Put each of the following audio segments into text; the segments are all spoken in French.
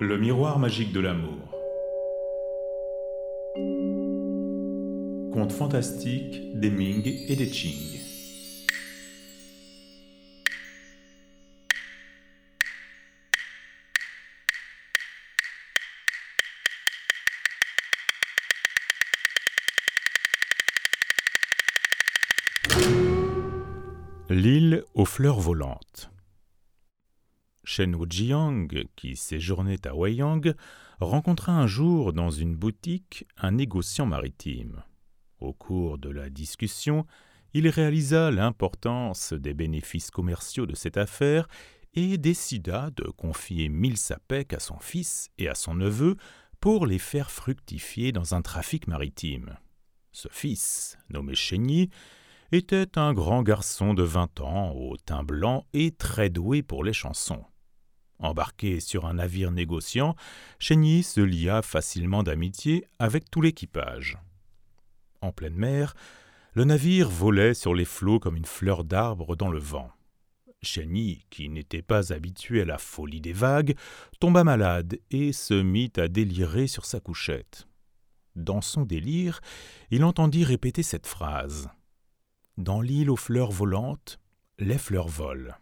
Le miroir magique de l'amour. Conte fantastique des Ming et des Qing. L'île aux fleurs volantes. Shen Wujiang, qui séjournait à Weiyang, rencontra un jour dans une boutique un négociant maritime. Au cours de la discussion, il réalisa l'importance des bénéfices commerciaux de cette affaire et décida de confier mille sapèques à son fils et à son neveu pour les faire fructifier dans un trafic maritime. Ce fils, nommé Chény, était un grand garçon de vingt ans, au teint blanc et très doué pour les chansons. Embarqué sur un navire négociant, Chény se lia facilement d'amitié avec tout l'équipage. En pleine mer, le navire volait sur les flots comme une fleur d'arbre dans le vent. Chény, qui n'était pas habitué à la folie des vagues, tomba malade et se mit à délirer sur sa couchette. Dans son délire, il entendit répéter cette phrase dans l'île aux fleurs volantes, les fleurs volent.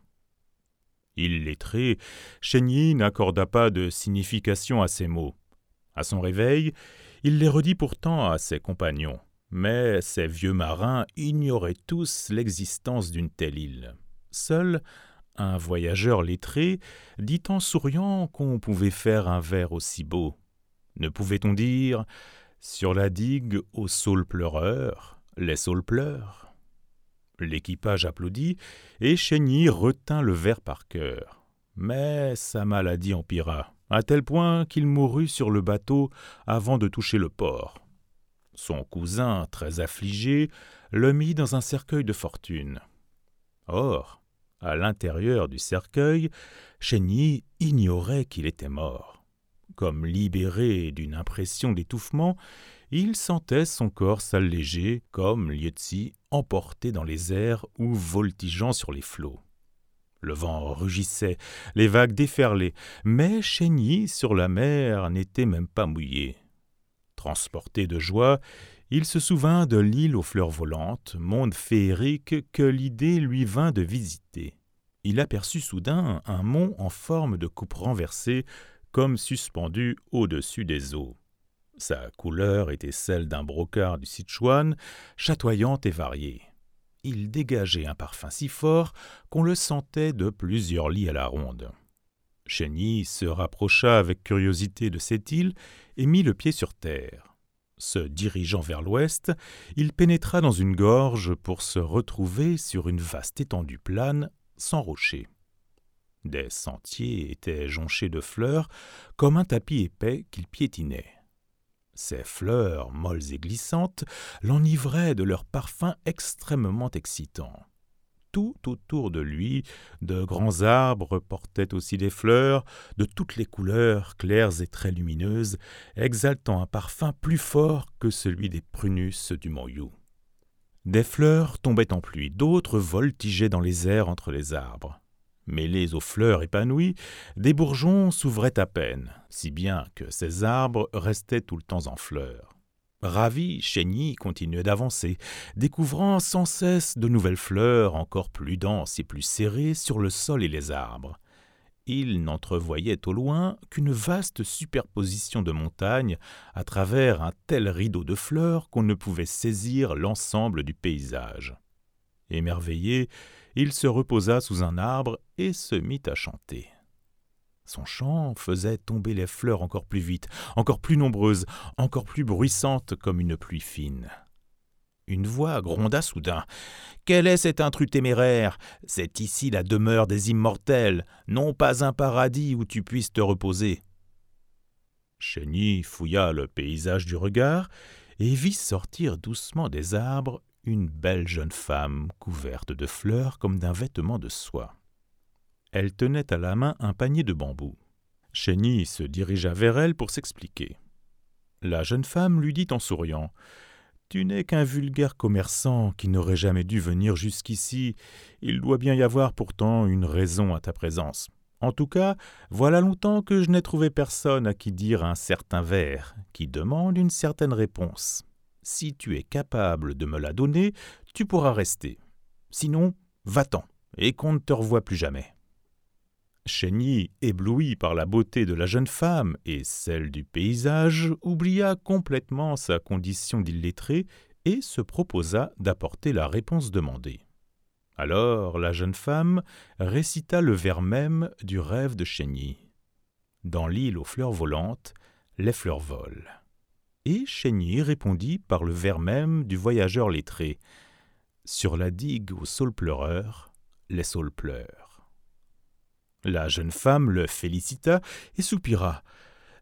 Illettré, Chénier n'accorda pas de signification à ces mots. À son réveil, il les redit pourtant à ses compagnons, mais ces vieux marins ignoraient tous l'existence d'une telle île. Seul un voyageur lettré dit en souriant qu'on pouvait faire un vers aussi beau. Ne pouvait-on dire Sur la digue aux saules pleureurs, les saules pleurent L'équipage applaudit, et Chény retint le verre par cœur. Mais sa maladie empira, à tel point qu'il mourut sur le bateau avant de toucher le port. Son cousin, très affligé, le mit dans un cercueil de fortune. Or, à l'intérieur du cercueil, Chény ignorait qu'il était mort. Comme libéré d'une impression d'étouffement, il sentait son corps s'alléger comme Lietzi emporté dans les airs ou voltigeant sur les flots. Le vent rugissait, les vagues déferlaient, mais Chény, sur la mer, n'était même pas mouillé. Transporté de joie, il se souvint de l'île aux fleurs volantes, monde féerique que l'idée lui vint de visiter. Il aperçut soudain un mont en forme de coupe renversée, comme suspendu au-dessus des eaux. Sa couleur était celle d'un brocart du Sichuan, chatoyante et variée. Il dégageait un parfum si fort qu'on le sentait de plusieurs lits à la ronde. Chény se rapprocha avec curiosité de cette île et mit le pied sur terre. Se dirigeant vers l'ouest, il pénétra dans une gorge pour se retrouver sur une vaste étendue plane, sans rocher. Des sentiers étaient jonchés de fleurs, comme un tapis épais qu'il piétinait. Ces fleurs, molles et glissantes, l'enivraient de leur parfum extrêmement excitant. Tout autour de lui, de grands arbres portaient aussi des fleurs, de toutes les couleurs, claires et très lumineuses, exaltant un parfum plus fort que celui des prunus du mont Yu. Des fleurs tombaient en pluie, d'autres voltigeaient dans les airs entre les arbres. Mêlés aux fleurs épanouies, des bourgeons s'ouvraient à peine, si bien que ces arbres restaient tout le temps en fleurs. Ravi, Chény continuait d'avancer, découvrant sans cesse de nouvelles fleurs encore plus denses et plus serrées sur le sol et les arbres. Il n'entrevoyait au loin qu'une vaste superposition de montagnes à travers un tel rideau de fleurs qu'on ne pouvait saisir l'ensemble du paysage. Émerveillé, il se reposa sous un arbre et se mit à chanter. Son chant faisait tomber les fleurs encore plus vite, encore plus nombreuses, encore plus bruissantes comme une pluie fine. Une voix gronda soudain. Quel est cet intrus téméraire? C'est ici la demeure des immortels, non pas un paradis où tu puisses te reposer. Chény fouilla le paysage du regard et vit sortir doucement des arbres une belle jeune femme couverte de fleurs comme d'un vêtement de soie. Elle tenait à la main un panier de bambou. Chény se dirigea vers elle pour s'expliquer. La jeune femme lui dit en souriant Tu n'es qu'un vulgaire commerçant qui n'aurait jamais dû venir jusqu'ici. Il doit bien y avoir pourtant une raison à ta présence. En tout cas, voilà longtemps que je n'ai trouvé personne à qui dire un certain vers, qui demande une certaine réponse. Si tu es capable de me la donner, tu pourras rester. Sinon, va-t'en, et qu'on ne te revoie plus jamais. Chény, ébloui par la beauté de la jeune femme et celle du paysage, oublia complètement sa condition d'illettré et se proposa d'apporter la réponse demandée. Alors la jeune femme récita le vers même du rêve de Chény. Dans l'île aux fleurs volantes, les fleurs volent. Et Chény répondit par le vers même du voyageur lettré. Sur la digue aux saules pleureurs, les saules pleurent. La jeune femme le félicita et soupira.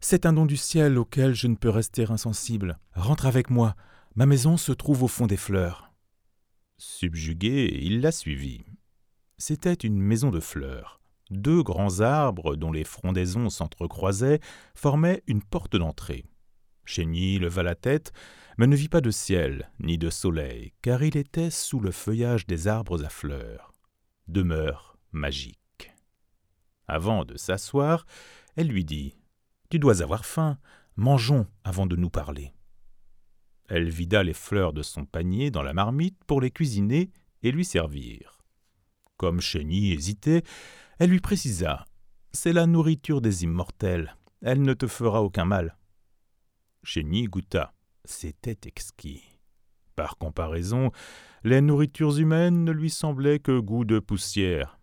C'est un don du ciel auquel je ne peux rester insensible. Rentre avec moi, ma maison se trouve au fond des fleurs. Subjugué, il la suivit. C'était une maison de fleurs. Deux grands arbres, dont les frondaisons s'entrecroisaient, formaient une porte d'entrée. Chény leva la tête, mais ne vit pas de ciel, ni de soleil, car il était sous le feuillage des arbres à fleurs. Demeure magique. Avant de s'asseoir, elle lui dit Tu dois avoir faim, mangeons avant de nous parler. Elle vida les fleurs de son panier dans la marmite pour les cuisiner et lui servir. Comme Chény hésitait, elle lui précisa C'est la nourriture des immortels, elle ne te fera aucun mal. Chény goûta. C'était exquis. Par comparaison, les nourritures humaines ne lui semblaient que goût de poussière.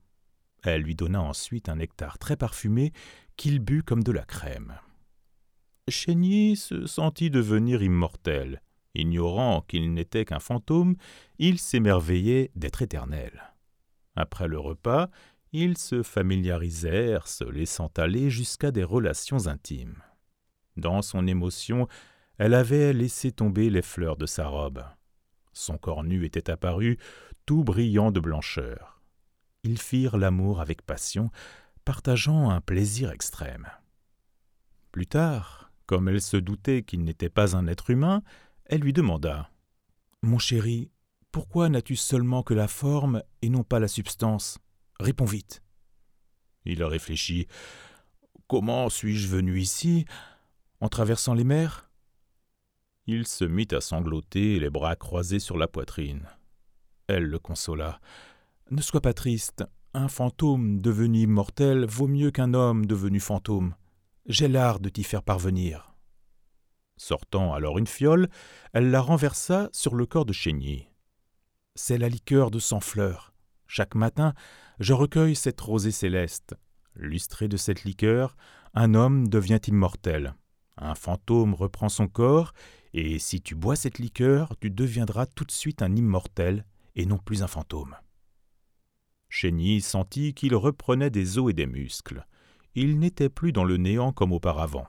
Elle lui donna ensuite un nectar très parfumé qu'il but comme de la crème. Chény se sentit devenir immortel. Ignorant qu'il n'était qu'un fantôme, il s'émerveillait d'être éternel. Après le repas, ils se familiarisèrent, se laissant aller jusqu'à des relations intimes. Dans son émotion, elle avait laissé tomber les fleurs de sa robe. Son corps nu était apparu, tout brillant de blancheur. Ils firent l'amour avec passion, partageant un plaisir extrême. Plus tard, comme elle se doutait qu'il n'était pas un être humain, elle lui demanda Mon chéri, pourquoi n'as-tu seulement que la forme et non pas la substance? Réponds vite. Il réfléchit. Comment suis-je venu ici? En traversant les mers? Il se mit à sangloter, les bras croisés sur la poitrine. Elle le consola. Ne sois pas triste. Un fantôme devenu immortel vaut mieux qu'un homme devenu fantôme. J'ai l'art de t'y faire parvenir. Sortant alors une fiole, elle la renversa sur le corps de Chénier. C'est la liqueur de cent fleurs. Chaque matin, je recueille cette rosée céleste. Lustré de cette liqueur, un homme devient immortel. Un fantôme reprend son corps, et si tu bois cette liqueur, tu deviendras tout de suite un immortel et non plus un fantôme. Chény sentit qu'il reprenait des os et des muscles. Il n'était plus dans le néant comme auparavant.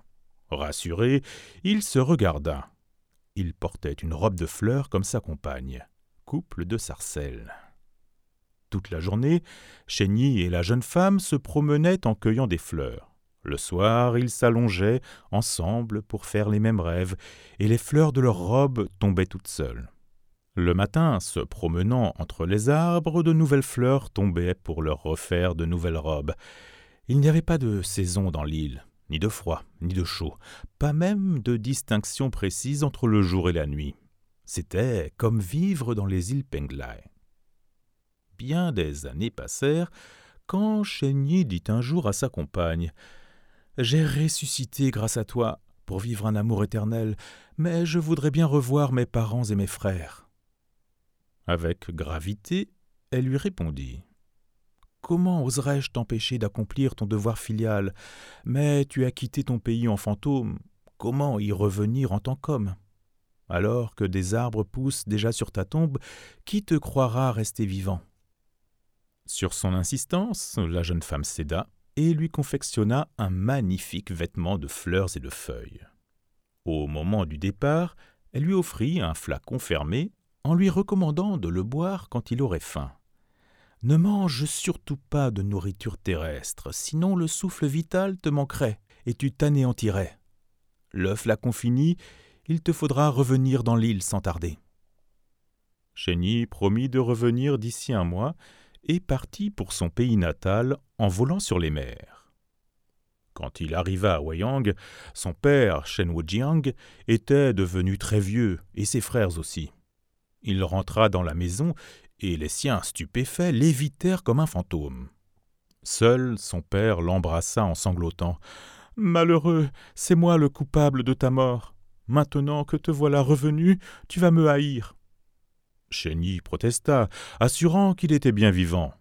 Rassuré, il se regarda. Il portait une robe de fleurs comme sa compagne, couple de sarcelles. Toute la journée, Chény et la jeune femme se promenaient en cueillant des fleurs. Le soir, ils s'allongeaient ensemble pour faire les mêmes rêves, et les fleurs de leurs robes tombaient toutes seules. Le matin, se promenant entre les arbres, de nouvelles fleurs tombaient pour leur refaire de nouvelles robes. Il n'y avait pas de saison dans l'île ni de froid, ni de chaud, pas même de distinction précise entre le jour et la nuit. C'était comme vivre dans les îles Penglai. Bien des années passèrent quand Chénier dit un jour à sa compagne J'ai ressuscité grâce à toi pour vivre un amour éternel, mais je voudrais bien revoir mes parents et mes frères. Avec gravité, elle lui répondit. Comment oserais-je t'empêcher d'accomplir ton devoir filial? Mais tu as quitté ton pays en fantôme. Comment y revenir en tant qu'homme? Alors que des arbres poussent déjà sur ta tombe, qui te croira rester vivant? Sur son insistance, la jeune femme céda et lui confectionna un magnifique vêtement de fleurs et de feuilles. Au moment du départ, elle lui offrit un flacon fermé en lui recommandant de le boire quand il aurait faim. Ne mange surtout pas de nourriture terrestre, sinon le souffle vital te manquerait et tu t'anéantirais. L'œuf l'a fini, il te faudra revenir dans l'île sans tarder. Chény promit de revenir d'ici un mois et partit pour son pays natal en volant sur les mers. Quand il arriva à Wayang, son père, Shen Wujiang, était devenu très vieux, et ses frères aussi. Il rentra dans la maison, et les siens, stupéfaits, l'évitèrent comme un fantôme. Seul son père l'embrassa en sanglotant. Malheureux, c'est moi le coupable de ta mort. Maintenant que te voilà revenu, tu vas me haïr. Yi protesta, assurant qu'il était bien vivant.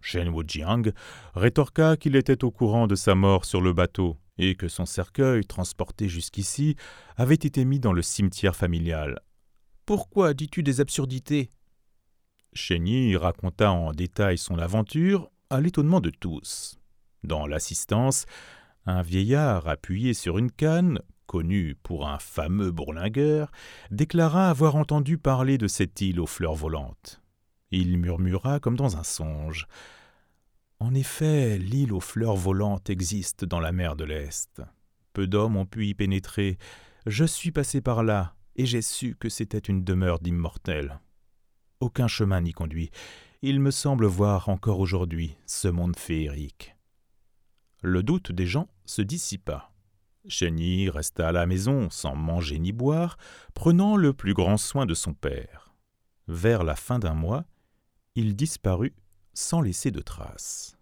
Shen Wujiang rétorqua qu'il était au courant de sa mort sur le bateau et que son cercueil, transporté jusqu'ici, avait été mis dans le cimetière familial. Pourquoi dis-tu des absurdités? Yi raconta en détail son aventure, à l'étonnement de tous. Dans l'assistance, un vieillard appuyé sur une canne, connu pour un fameux bourlingueur, déclara avoir entendu parler de cette île aux fleurs volantes. Il murmura comme dans un songe. En effet, l'île aux fleurs volantes existe dans la mer de l'Est. Peu d'hommes ont pu y pénétrer. Je suis passé par là, et j'ai su que c'était une demeure d'immortels. Aucun chemin n'y conduit. Il me semble voir encore aujourd'hui ce monde féerique. Le doute des gens se dissipa. Chény resta à la maison sans manger ni boire, prenant le plus grand soin de son père. Vers la fin d'un mois, il disparut sans laisser de traces.